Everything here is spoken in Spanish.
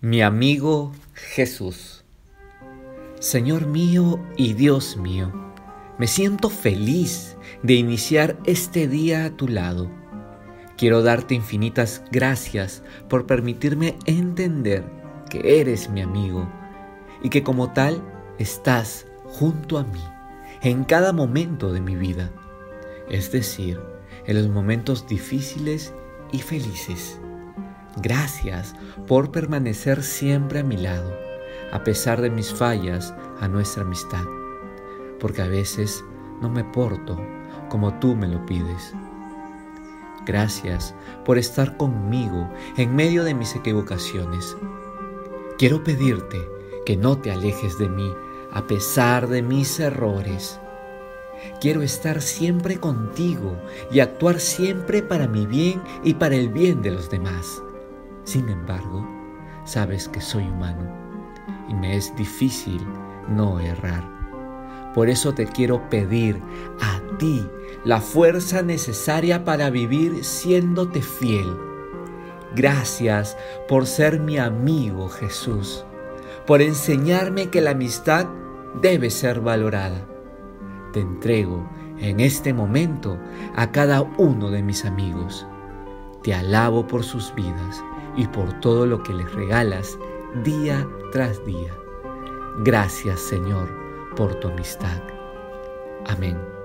Mi amigo Jesús. Señor mío y Dios mío, me siento feliz de iniciar este día a tu lado. Quiero darte infinitas gracias por permitirme entender que eres mi amigo y que como tal estás junto a mí en cada momento de mi vida, es decir, en los momentos difíciles y felices. Gracias por permanecer siempre a mi lado, a pesar de mis fallas a nuestra amistad, porque a veces no me porto como tú me lo pides. Gracias por estar conmigo en medio de mis equivocaciones. Quiero pedirte que no te alejes de mí a pesar de mis errores. Quiero estar siempre contigo y actuar siempre para mi bien y para el bien de los demás. Sin embargo, sabes que soy humano y me es difícil no errar. Por eso te quiero pedir a ti la fuerza necesaria para vivir siéndote fiel. Gracias por ser mi amigo Jesús, por enseñarme que la amistad debe ser valorada. Te entrego en este momento a cada uno de mis amigos. Te alabo por sus vidas y por todo lo que les regalas día tras día. Gracias Señor por tu amistad. Amén.